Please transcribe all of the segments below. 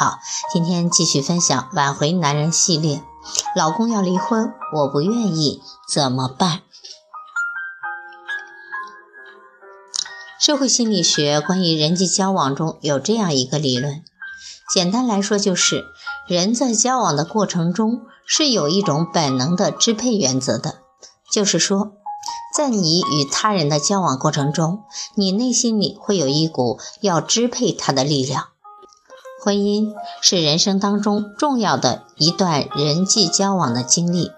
好，今天继续分享挽回男人系列。老公要离婚，我不愿意，怎么办？社会心理学关于人际交往中有这样一个理论，简单来说就是人在交往的过程中是有一种本能的支配原则的，就是说，在你与他人的交往过程中，你内心里会有一股要支配他的力量。婚姻是人生当中重要的一段人际交往的经历，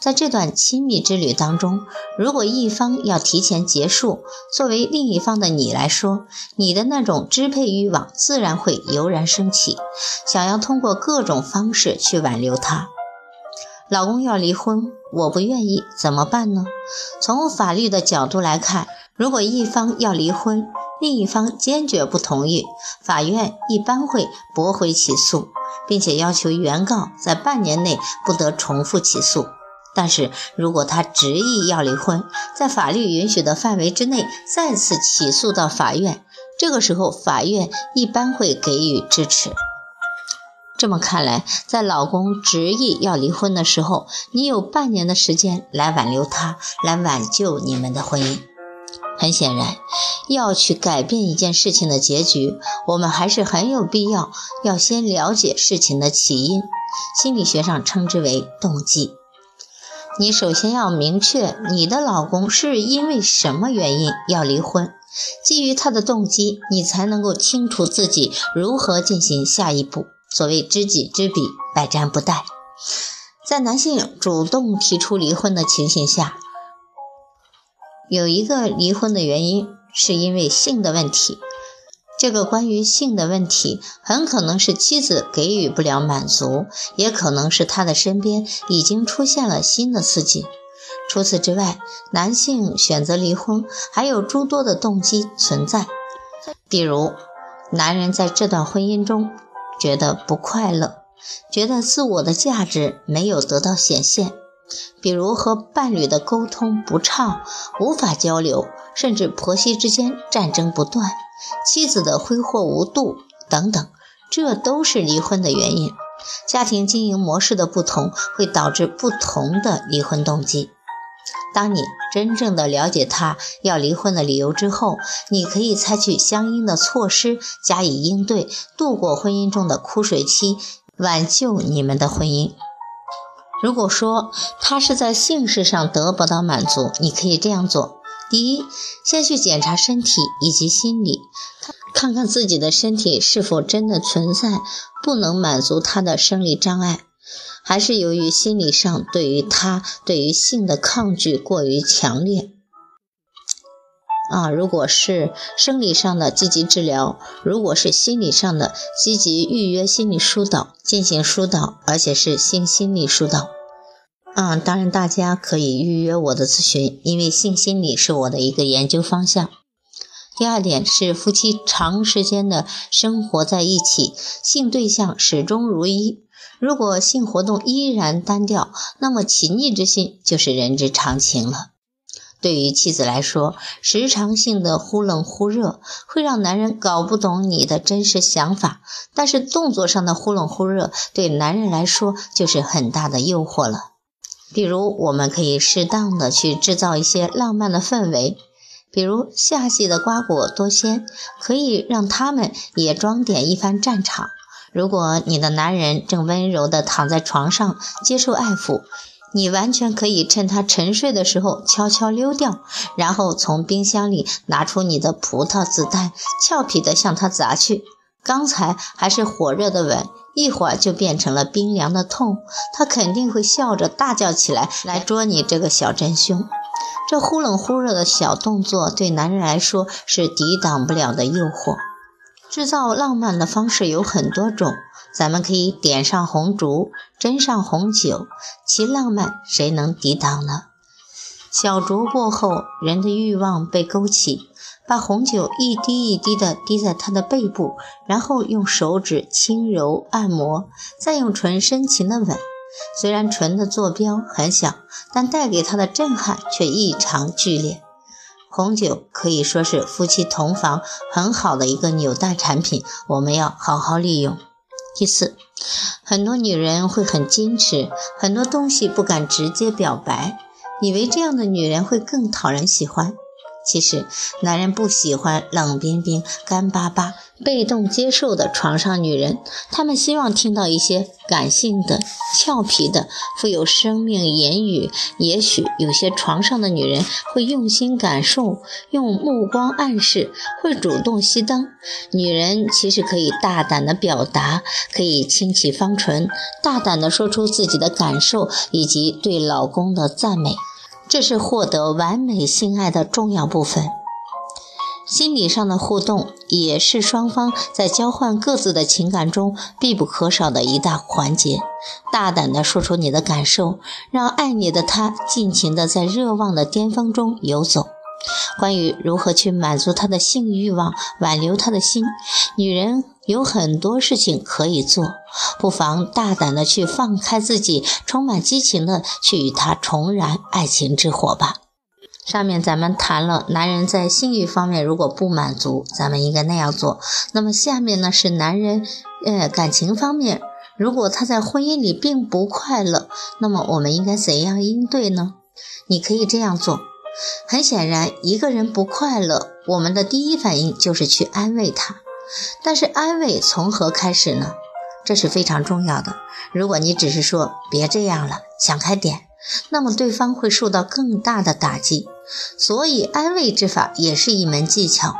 在这段亲密之旅当中，如果一方要提前结束，作为另一方的你来说，你的那种支配欲望自然会油然升起，想要通过各种方式去挽留他。老公要离婚，我不愿意，怎么办呢？从法律的角度来看，如果一方要离婚，另一方坚决不同意，法院一般会驳回起诉，并且要求原告在半年内不得重复起诉。但是如果他执意要离婚，在法律允许的范围之内再次起诉到法院，这个时候法院一般会给予支持。这么看来，在老公执意要离婚的时候，你有半年的时间来挽留他，来挽救你们的婚姻。很显然，要去改变一件事情的结局，我们还是很有必要要先了解事情的起因，心理学上称之为动机。你首先要明确你的老公是因为什么原因要离婚，基于他的动机，你才能够清楚自己如何进行下一步。所谓知己知彼，百战不殆。在男性主动提出离婚的情形下。有一个离婚的原因是因为性的问题，这个关于性的问题很可能是妻子给予不了满足，也可能是他的身边已经出现了新的刺激。除此之外，男性选择离婚还有诸多的动机存在，比如男人在这段婚姻中觉得不快乐，觉得自我的价值没有得到显现。比如和伴侣的沟通不畅，无法交流，甚至婆媳之间战争不断，妻子的挥霍无度等等，这都是离婚的原因。家庭经营模式的不同，会导致不同的离婚动机。当你真正的了解他要离婚的理由之后，你可以采取相应的措施加以应对，度过婚姻中的枯水期，挽救你们的婚姻。如果说他是在性事上得不到满足，你可以这样做：第一，先去检查身体以及心理，看看自己的身体是否真的存在不能满足他的生理障碍，还是由于心理上对于他对于性的抗拒过于强烈。啊，如果是生理上的积极治疗，如果是心理上的积极预约心理疏导进行疏导，而且是性心理疏导。啊，当然大家可以预约我的咨询，因为性心理是我的一个研究方向。第二点是夫妻长时间的生活在一起，性对象始终如一。如果性活动依然单调，那么情逆之心就是人之常情了。对于妻子来说，时常性的忽冷忽热会让男人搞不懂你的真实想法，但是动作上的忽冷忽热对男人来说就是很大的诱惑了。比如，我们可以适当的去制造一些浪漫的氛围，比如夏季的瓜果多鲜，可以让他们也装点一番战场。如果你的男人正温柔的躺在床上接受爱抚。你完全可以趁他沉睡的时候悄悄溜掉，然后从冰箱里拿出你的葡萄子弹，俏皮地向他砸去。刚才还是火热的吻，一会儿就变成了冰凉的痛。他肯定会笑着大叫起来，来捉你这个小真凶。这忽冷忽热的小动作，对男人来说是抵挡不了的诱惑。制造浪漫的方式有很多种，咱们可以点上红烛，斟上红酒，其浪漫谁能抵挡呢？小酌过后，人的欲望被勾起，把红酒一滴一滴地滴在他的背部，然后用手指轻柔按摩，再用唇深情的吻。虽然唇的坐标很小，但带给他的震撼却异常剧烈。红酒可以说是夫妻同房很好的一个纽带产品，我们要好好利用。第四，很多女人会很矜持，很多东西不敢直接表白，以为这样的女人会更讨人喜欢。其实，男人不喜欢冷冰冰、干巴巴、被动接受的床上女人，他们希望听到一些感性的、俏皮的、富有生命言语。也许有些床上的女人会用心感受，用目光暗示，会主动熄灯。女人其实可以大胆的表达，可以轻启芳唇，大胆的说出自己的感受以及对老公的赞美。这是获得完美性爱的重要部分，心理上的互动也是双方在交换各自的情感中必不可少的一大环节。大胆地说出你的感受，让爱你的他尽情地在热望的巅峰中游走。关于如何去满足他的性欲望，挽留他的心，女人有很多事情可以做，不妨大胆的去放开自己，充满激情的去与他重燃爱情之火吧。上面咱们谈了男人在性欲方面如果不满足，咱们应该那样做。那么下面呢是男人，呃，感情方面，如果他在婚姻里并不快乐，那么我们应该怎样应对呢？你可以这样做。很显然，一个人不快乐，我们的第一反应就是去安慰他。但是，安慰从何开始呢？这是非常重要的。如果你只是说“别这样了，想开点”，那么对方会受到更大的打击。所以，安慰之法也是一门技巧。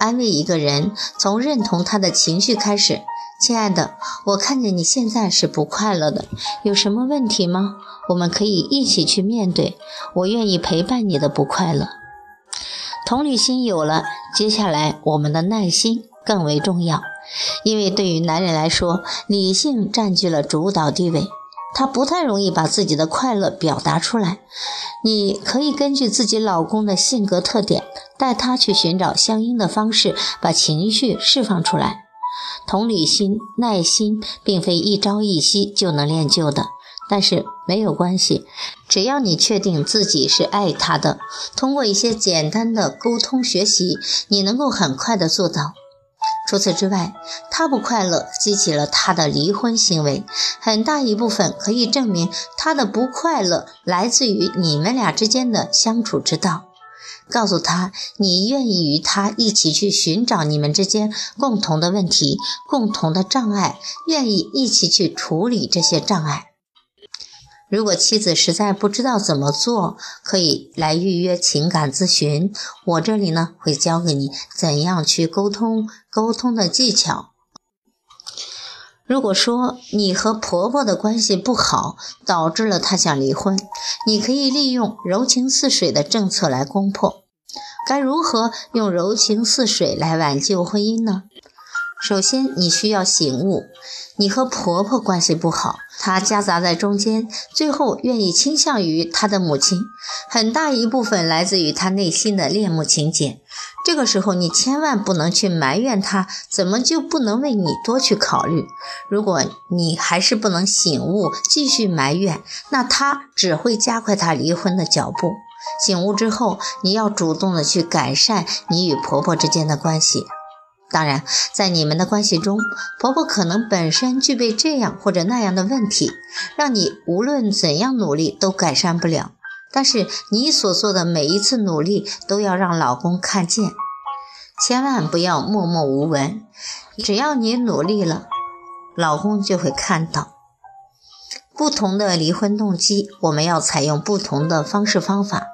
安慰一个人，从认同他的情绪开始。亲爱的，我看见你现在是不快乐的，有什么问题吗？我们可以一起去面对。我愿意陪伴你的不快乐。同理心有了，接下来我们的耐心更为重要，因为对于男人来说，理性占据了主导地位，他不太容易把自己的快乐表达出来。你可以根据自己老公的性格特点，带他去寻找相应的方式，把情绪释放出来。同理心、耐心，并非一朝一夕就能练就的，但是没有关系，只要你确定自己是爱他的，通过一些简单的沟通学习，你能够很快的做到。除此之外，他不快乐激起了他的离婚行为，很大一部分可以证明他的不快乐来自于你们俩之间的相处之道。告诉他，你愿意与他一起去寻找你们之间共同的问题、共同的障碍，愿意一起去处理这些障碍。如果妻子实在不知道怎么做，可以来预约情感咨询，我这里呢会教给你怎样去沟通、沟通的技巧。如果说你和婆婆的关系不好，导致了她想离婚，你可以利用柔情似水的政策来攻破。该如何用柔情似水来挽救婚姻呢？首先，你需要醒悟，你和婆婆关系不好，她夹杂在中间，最后愿意倾向于她的母亲，很大一部分来自于她内心的恋母情结。这个时候，你千万不能去埋怨他，怎么就不能为你多去考虑？如果你还是不能醒悟，继续埋怨，那他只会加快他离婚的脚步。醒悟之后，你要主动的去改善你与婆婆之间的关系。当然，在你们的关系中，婆婆可能本身具备这样或者那样的问题，让你无论怎样努力都改善不了。但是你所做的每一次努力都要让老公看见，千万不要默默无闻。只要你努力了，老公就会看到。不同的离婚动机，我们要采用不同的方式方法。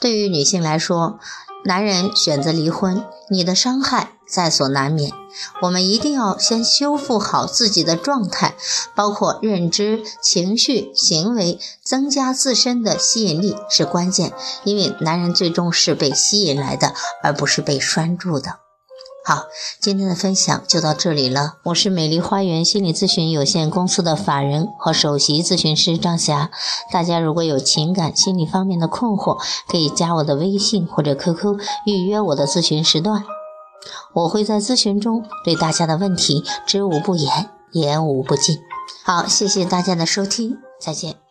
对于女性来说，男人选择离婚，你的伤害。在所难免，我们一定要先修复好自己的状态，包括认知、情绪、行为，增加自身的吸引力是关键。因为男人最终是被吸引来的，而不是被拴住的。好，今天的分享就到这里了。我是美丽花园心理咨询有限公司的法人和首席咨询师张霞。大家如果有情感心理方面的困惑，可以加我的微信或者 QQ 预约我的咨询时段。我会在咨询中对大家的问题知无不言，言无不尽。好，谢谢大家的收听，再见。